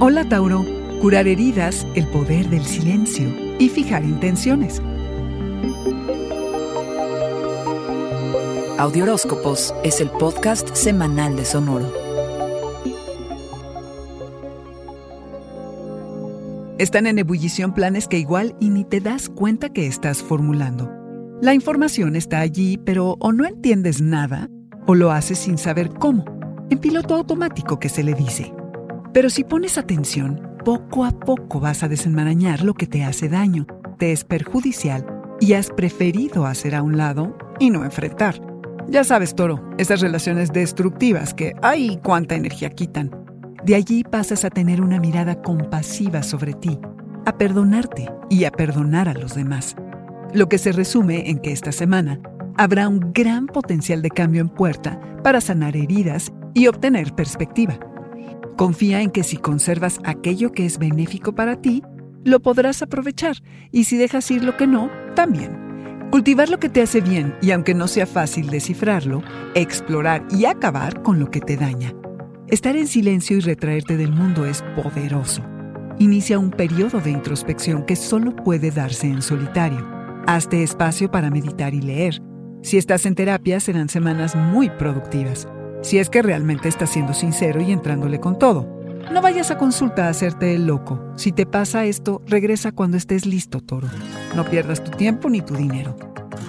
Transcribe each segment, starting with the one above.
Hola Tauro, curar heridas, el poder del silencio y fijar intenciones. Audioróscopos es el podcast semanal de Sonoro. Están en ebullición planes que igual y ni te das cuenta que estás formulando. La información está allí, pero o no entiendes nada, o lo haces sin saber cómo, en piloto automático que se le dice. Pero si pones atención, poco a poco vas a desenmarañar lo que te hace daño, te es perjudicial y has preferido hacer a un lado y no enfrentar. Ya sabes, toro, esas relaciones destructivas que, ¡ay, cuánta energía quitan! De allí pasas a tener una mirada compasiva sobre ti, a perdonarte y a perdonar a los demás. Lo que se resume en que esta semana habrá un gran potencial de cambio en puerta para sanar heridas y obtener perspectiva. Confía en que si conservas aquello que es benéfico para ti, lo podrás aprovechar y si dejas ir lo que no, también. Cultivar lo que te hace bien y aunque no sea fácil descifrarlo, explorar y acabar con lo que te daña. Estar en silencio y retraerte del mundo es poderoso. Inicia un periodo de introspección que solo puede darse en solitario. Hazte espacio para meditar y leer. Si estás en terapia serán semanas muy productivas si es que realmente estás siendo sincero y entrándole con todo. No vayas a consulta a hacerte el loco. Si te pasa esto, regresa cuando estés listo, toro. No pierdas tu tiempo ni tu dinero.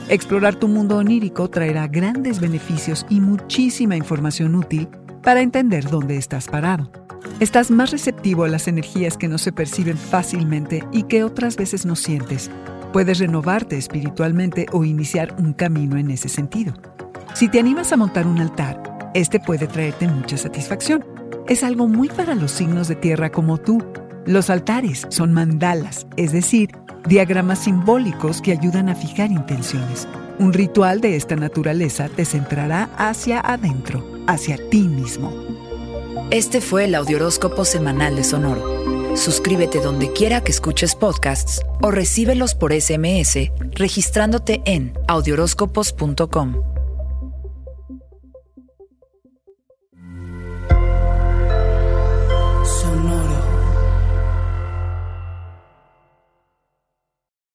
Explorar tu mundo onírico traerá grandes beneficios y muchísima información útil para entender dónde estás parado. Estás más receptivo a las energías que no se perciben fácilmente y que otras veces no sientes. Puedes renovarte espiritualmente o iniciar un camino en ese sentido. Si te animas a montar un altar, este puede traerte mucha satisfacción. Es algo muy para los signos de tierra como tú. Los altares son mandalas, es decir, diagramas simbólicos que ayudan a fijar intenciones. Un ritual de esta naturaleza te centrará hacia adentro, hacia ti mismo. Este fue el Audioróscopo Semanal de Sonoro. Suscríbete donde quiera que escuches podcasts o recíbelos por SMS registrándote en audioróscopos.com.